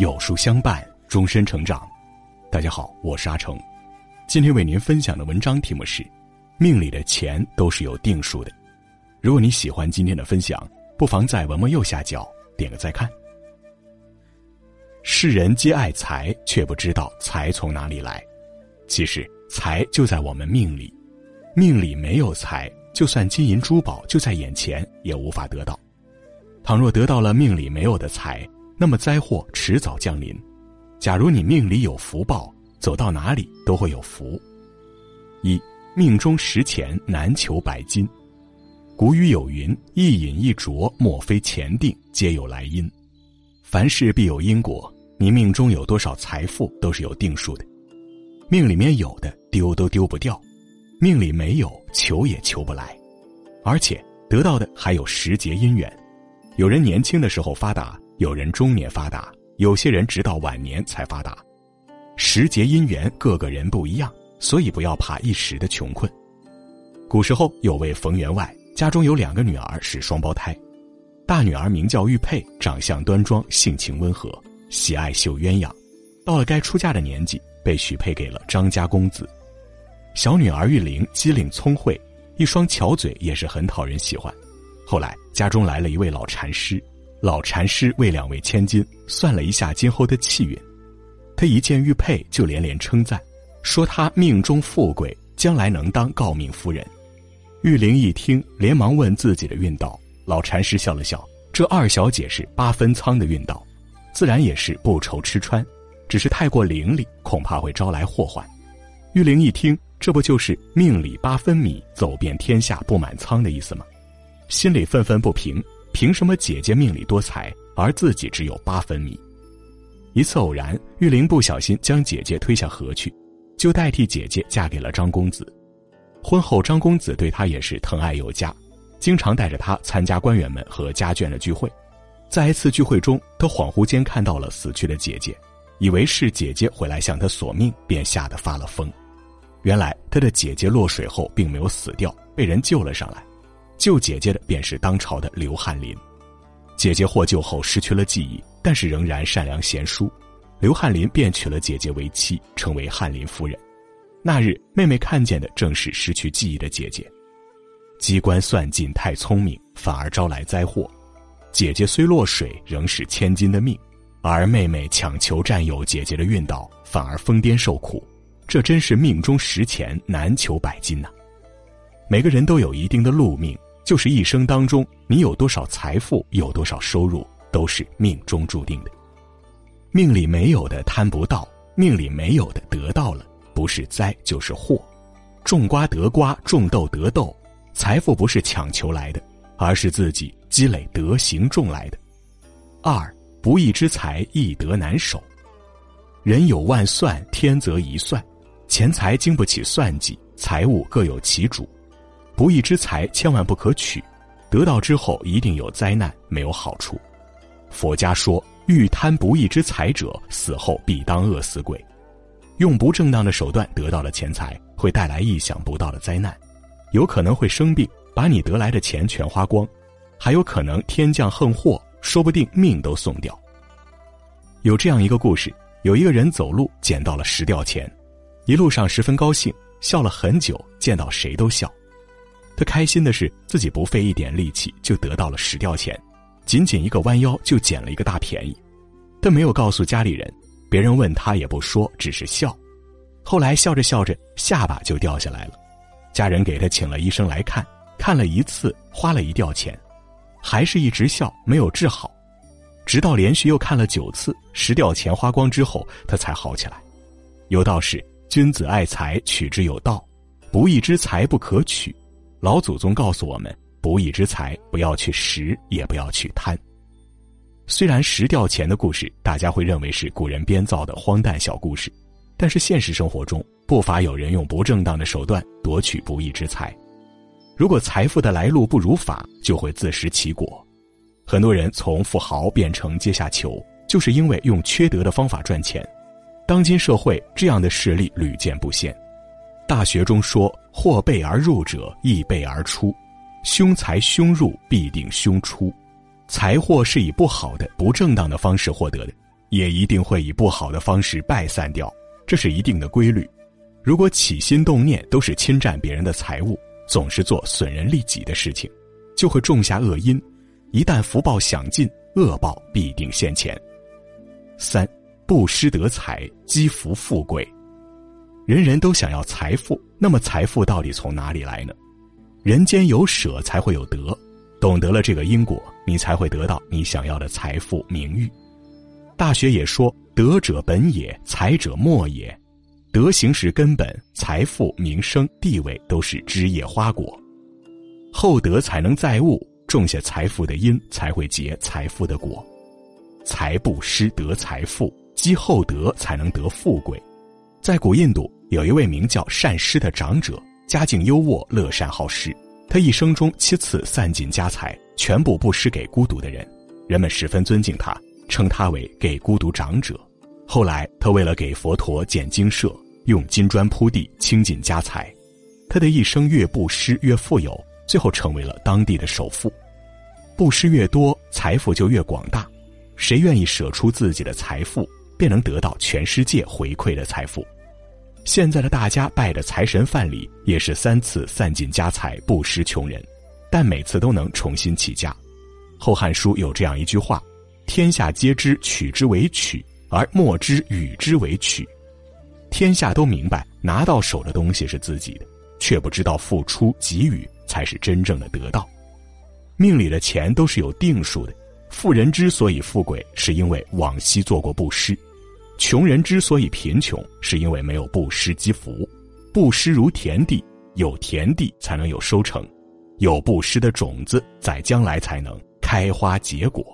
有书相伴，终身成长。大家好，我是阿成，今天为您分享的文章题目是：命里的钱都是有定数的。如果你喜欢今天的分享，不妨在文末右下角点个再看。世人皆爱财，却不知道财从哪里来。其实，财就在我们命里，命里没有财，就算金银珠宝就在眼前，也无法得到。倘若得到了命里没有的财，那么灾祸迟早降临。假如你命里有福报，走到哪里都会有福。一命中十钱难求百金。古语有云：“一饮一啄，莫非前定，皆有来因。”凡事必有因果，你命中有多少财富都是有定数的。命里面有的丢都丢不掉，命里没有求也求不来，而且得到的还有时节因缘。有人年轻的时候发达，有人中年发达，有些人直到晚年才发达。时节因缘，个个人不一样，所以不要怕一时的穷困。古时候有位冯员外，家中有两个女儿是双胞胎，大女儿名叫玉佩，长相端庄，性情温和，喜爱绣鸳鸯。到了该出嫁的年纪，被许配给了张家公子。小女儿玉玲机灵聪慧，一双巧嘴也是很讨人喜欢。后来家中来了一位老禅师，老禅师为两位千金算了一下今后的气运，他一见玉佩就连连称赞，说她命中富贵，将来能当诰命夫人。玉玲一听，连忙问自己的运道。老禅师笑了笑，这二小姐是八分仓的运道，自然也是不愁吃穿，只是太过伶俐，恐怕会招来祸患。玉玲一听，这不就是命里八分米，走遍天下不满仓的意思吗？心里愤愤不平，凭什么姐姐命里多财，而自己只有八分米？一次偶然，玉玲不小心将姐姐推下河去，就代替姐姐嫁给了张公子。婚后，张公子对她也是疼爱有加，经常带着她参加官员们和家眷的聚会。在一次聚会中，他恍惚间看到了死去的姐姐，以为是姐姐回来向他索命，便吓得发了疯。原来他的姐姐落水后并没有死掉，被人救了上来。救姐姐的便是当朝的刘翰林，姐姐获救后失去了记忆，但是仍然善良贤淑，刘翰林便娶了姐姐为妻，成为翰林夫人。那日，妹妹看见的正是失去记忆的姐姐，机关算尽太聪明，反而招来灾祸。姐姐虽落水，仍是千金的命，而妹妹强求占有姐姐的运道，反而疯癫受苦。这真是命中十钱难求百金呐！每个人都有一定的路命。就是一生当中，你有多少财富，有多少收入，都是命中注定的。命里没有的贪不到，命里没有的得到了，不是灾就是祸。种瓜得瓜，种豆得豆，财富不是强求来的，而是自己积累德行种来的。二不义之财易得难守，人有万算，天则一算，钱财经不起算计，财物各有其主。不义之财千万不可取，得到之后一定有灾难，没有好处。佛家说，欲贪不义之财者，死后必当饿死鬼。用不正当的手段得到了钱财，会带来意想不到的灾难，有可能会生病，把你得来的钱全花光，还有可能天降横祸，说不定命都送掉。有这样一个故事：有一个人走路捡到了十吊钱，一路上十分高兴，笑了很久，见到谁都笑。他开心的是自己不费一点力气就得到了十吊钱，仅仅一个弯腰就捡了一个大便宜。他没有告诉家里人，别人问他也不说，只是笑。后来笑着笑着下巴就掉下来了，家人给他请了医生来看，看了一次花了一吊钱，还是一直笑没有治好，直到连续又看了九次，十吊钱花光之后，他才好起来。有道是：君子爱财，取之有道，不义之财不可取。老祖宗告诉我们：不义之财不要去拾，也不要去贪。虽然拾掉钱的故事，大家会认为是古人编造的荒诞小故事，但是现实生活中不乏有人用不正当的手段夺取不义之财。如果财富的来路不如法，就会自食其果。很多人从富豪变成阶下囚，就是因为用缺德的方法赚钱。当今社会，这样的事例屡见不鲜。大学中说：“祸备而入者，亦备而出；凶财凶入，必定凶出。财祸是以不好的、不正当的方式获得的，也一定会以不好的方式败散掉，这是一定的规律。如果起心动念都是侵占别人的财物，总是做损人利己的事情，就会种下恶因。一旦福报享尽，恶报必定现前。三，布施得财，积福富贵。人人都想要财富，那么财富到底从哪里来呢？人间有舍才会有得，懂得了这个因果，你才会得到你想要的财富名誉。大学也说：“德者本也，财者末也。德行是根本，财富、名声、地位都是枝叶花果。厚德才能载物，种下财富的因，才会结财富的果。财布施得财富，积厚德才能得富贵。”在古印度，有一位名叫善施的长者。家境优渥，乐善好施。他一生中七次散尽家财，全部布施给孤独的人。人们十分尊敬他，称他为给孤独长者。后来，他为了给佛陀建精舍，用金砖铺地，倾尽家财。他的一生越布施越富有，最后成为了当地的首富。布施越多，财富就越广大。谁愿意舍出自己的财富，便能得到全世界回馈的财富。现在的大家拜的财神范蠡也是三次散尽家财布施穷人，但每次都能重新起家。《后汉书》有这样一句话：“天下皆知取之为取，而莫知与之为取。”天下都明白拿到手的东西是自己的，却不知道付出给予才是真正的得到。命里的钱都是有定数的，富人之所以富贵，是因为往昔做过布施。穷人之所以贫穷，是因为没有布施积福。布施如田地，有田地才能有收成，有布施的种子，在将来才能开花结果。